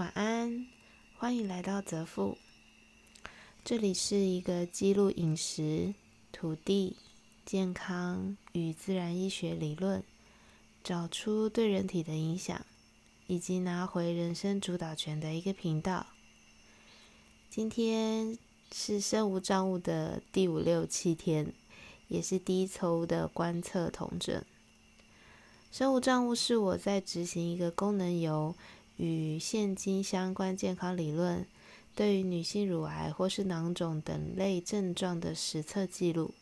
晚安，欢迎来到泽富。这里是一个记录饮食、土地、健康与自然医学理论，找出对人体的影响，以及拿回人生主导权的一个频道。今天是身无障物的第五六七天，也是第一抽的观测统整。身无障物是我在执行一个功能油。与现今相关健康理论，对于女性乳癌或是囊肿等类症状的实测记录。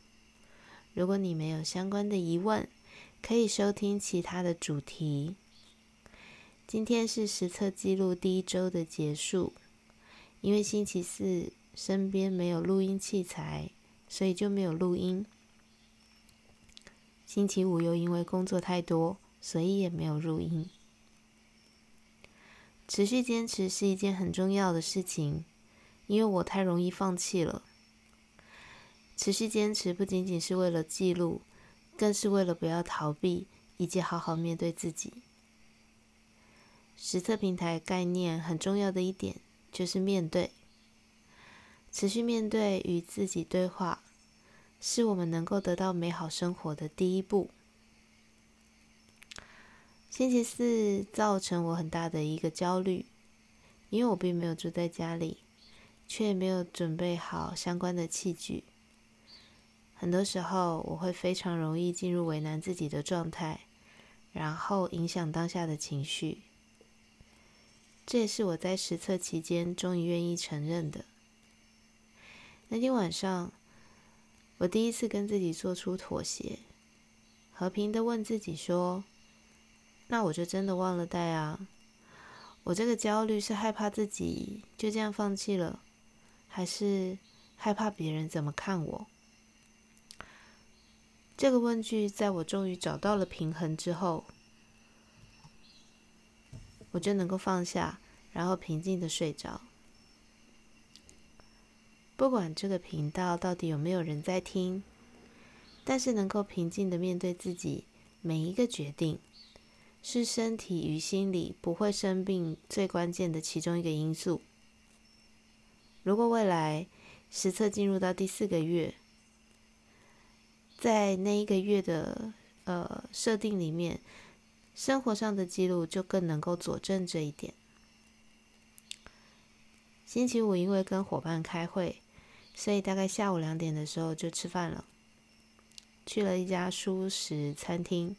如果你没有相关的疑问，可以收听其他的主题。今天是实测记录第一周的结束，因为星期四身边没有录音器材，所以就没有录音。星期五又因为工作太多，所以也没有录音。持续坚持是一件很重要的事情，因为我太容易放弃了。持续坚持不仅仅是为了记录，更是为了不要逃避，以及好好面对自己。实测平台概念很重要的一点就是面对，持续面对与自己对话，是我们能够得到美好生活的第一步。星期四造成我很大的一个焦虑，因为我并没有住在家里，却没有准备好相关的器具。很多时候，我会非常容易进入为难自己的状态，然后影响当下的情绪。这也是我在实测期间终于愿意承认的。那天晚上，我第一次跟自己做出妥协，和平的问自己说。那我就真的忘了带啊！我这个焦虑是害怕自己就这样放弃了，还是害怕别人怎么看我？这个问句在我终于找到了平衡之后，我就能够放下，然后平静的睡着。不管这个频道到底有没有人在听，但是能够平静的面对自己每一个决定。是身体与心理不会生病最关键的其中一个因素。如果未来实测进入到第四个月，在那一个月的呃设定里面，生活上的记录就更能够佐证这一点。星期五因为跟伙伴开会，所以大概下午两点的时候就吃饭了，去了一家舒食餐厅。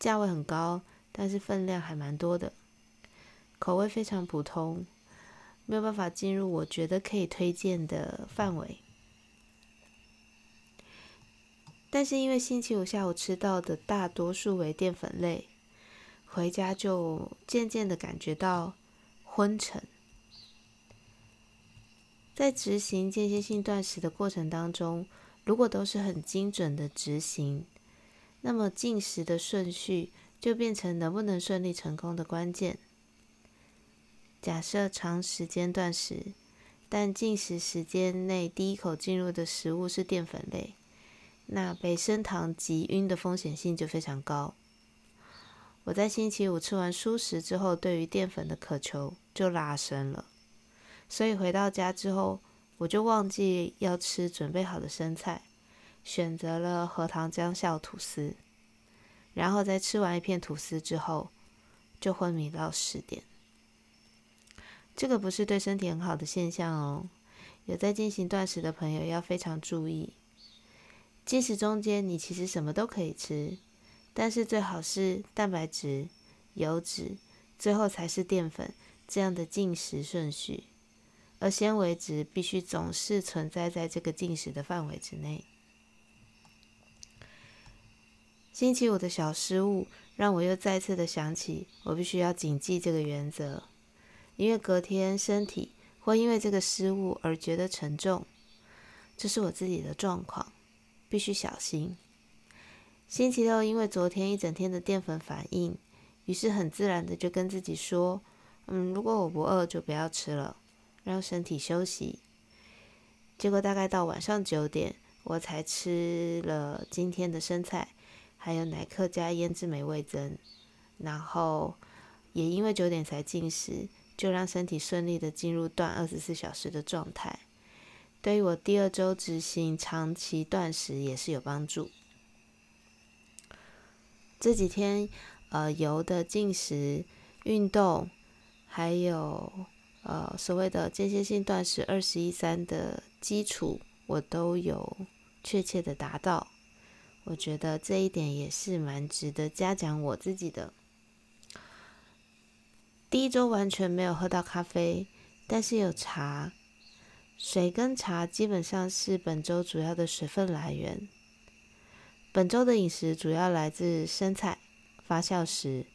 价位很高，但是分量还蛮多的，口味非常普通，没有办法进入我觉得可以推荐的范围。但是因为星期五下午吃到的大多数为淀粉类，回家就渐渐的感觉到昏沉。在执行间歇性断食的过程当中，如果都是很精准的执行。那么进食的顺序就变成能不能顺利成功的关键。假设长时间断食，但进食时间内第一口进入的食物是淀粉类，那被升糖急晕的风险性就非常高。我在星期五吃完蔬食之后，对于淀粉的渴求就拉升了，所以回到家之后，我就忘记要吃准备好的生菜。选择了荷塘姜笑吐司，然后在吃完一片吐司之后，就昏迷到十点。这个不是对身体很好的现象哦。有在进行断食的朋友要非常注意。进食中间你其实什么都可以吃，但是最好是蛋白质、油脂，最后才是淀粉这样的进食顺序。而纤维质必须总是存在在这个进食的范围之内。星期五的小失误，让我又再次的想起，我必须要谨记这个原则，因为隔天身体会因为这个失误而觉得沉重，这是我自己的状况，必须小心。星期六因为昨天一整天的淀粉反应，于是很自然的就跟自己说，嗯，如果我不饿就不要吃了，让身体休息。结果大概到晚上九点，我才吃了今天的生菜。还有奶克加腌制美味增，然后也因为九点才进食，就让身体顺利的进入断二十四小时的状态。对于我第二周执行长期断食也是有帮助。这几天，呃，油的进食、运动，还有呃所谓的间歇性断食二十一三的基础，我都有确切的达到。我觉得这一点也是蛮值得嘉奖我自己的。第一周完全没有喝到咖啡，但是有茶。水跟茶基本上是本周主要的水分来源。本周的饮食主要来自生菜、发酵食、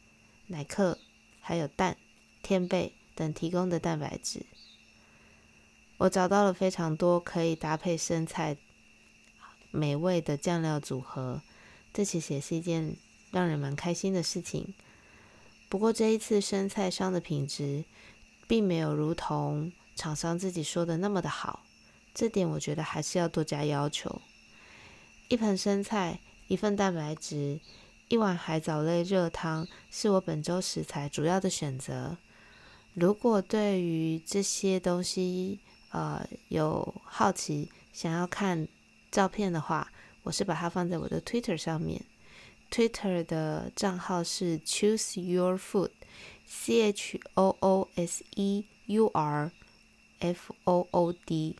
奶克，还有蛋、天贝等提供的蛋白质。我找到了非常多可以搭配生菜美味的酱料组合，这其实也是一件让人蛮开心的事情。不过这一次生菜商的品质并没有如同。厂商自己说的那么的好，这点我觉得还是要多加要求。一盆生菜，一份蛋白质，一碗海藻类热汤，是我本周食材主要的选择。如果对于这些东西，呃，有好奇想要看照片的话，我是把它放在我的 Twitter 上面。Twitter 的账号是 Choose Your Food，C H O O S E U R。F O O D。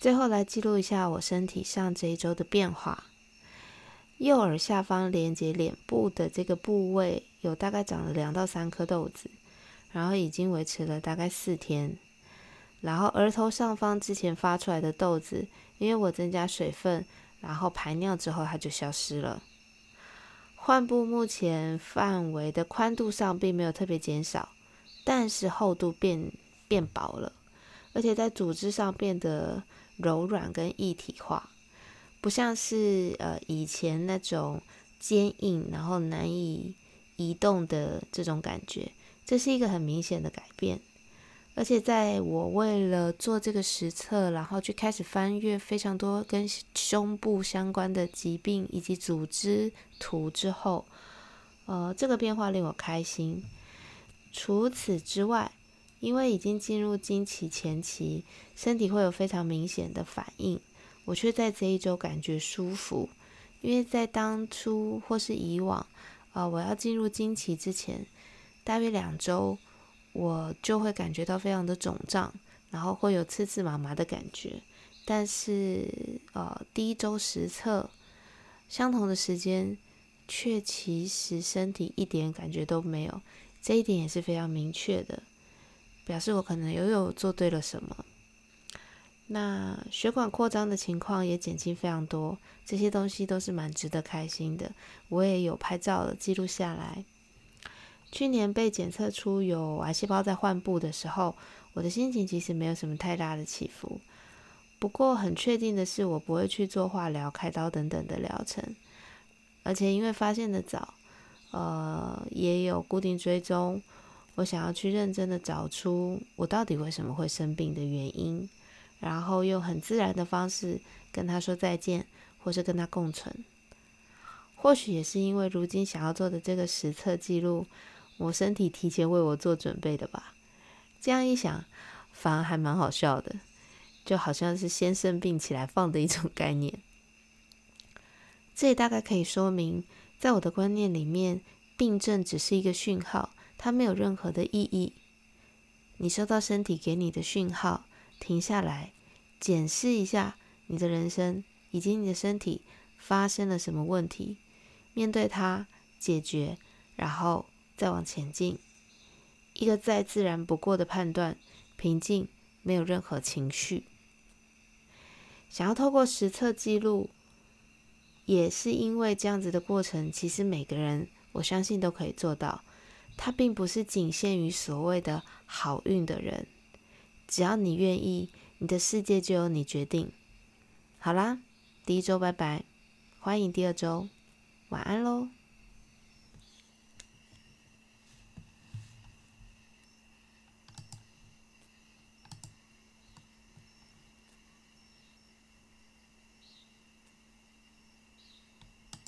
最后来记录一下我身体上这一周的变化。右耳下方连接脸部的这个部位，有大概长了两到三颗豆子，然后已经维持了大概四天。然后额头上方之前发出来的豆子，因为我增加水分，然后排尿之后它就消失了。患部目前范围的宽度上并没有特别减少。但是厚度变变薄了，而且在组织上变得柔软跟一体化，不像是呃以前那种坚硬然后难以移动的这种感觉，这是一个很明显的改变。而且在我为了做这个实测，然后去开始翻阅非常多跟胸部相关的疾病以及组织图之后，呃，这个变化令我开心。除此之外，因为已经进入经期前期，身体会有非常明显的反应，我却在这一周感觉舒服。因为在当初或是以往，啊，我要进入经期之前，大约两周，我就会感觉到非常的肿胀，然后会有刺刺麻麻的感觉。但是，呃，第一周实测，相同的时间，却其实身体一点感觉都没有。这一点也是非常明确的，表示我可能又有做对了什么。那血管扩张的情况也减轻非常多，这些东西都是蛮值得开心的。我也有拍照了，记录下来。去年被检测出有癌细胞在患部的时候，我的心情其实没有什么太大的起伏。不过很确定的是，我不会去做化疗、开刀等等的疗程，而且因为发现的早。呃，也有固定追踪。我想要去认真的找出我到底为什么会生病的原因，然后用很自然的方式跟他说再见，或是跟他共存。或许也是因为如今想要做的这个实测记录，我身体提前为我做准备的吧。这样一想，反而还蛮好笑的，就好像是先生病起来放的一种概念。这也大概可以说明。在我的观念里面，病症只是一个讯号，它没有任何的意义。你收到身体给你的讯号，停下来，检视一下你的人生以及你的身体发生了什么问题，面对它，解决，然后再往前进。一个再自然不过的判断，平静，没有任何情绪。想要透过实测记录。也是因为这样子的过程，其实每个人我相信都可以做到。它并不是仅限于所谓的好运的人，只要你愿意，你的世界就由你决定。好啦，第一周拜拜，欢迎第二周，晚安喽。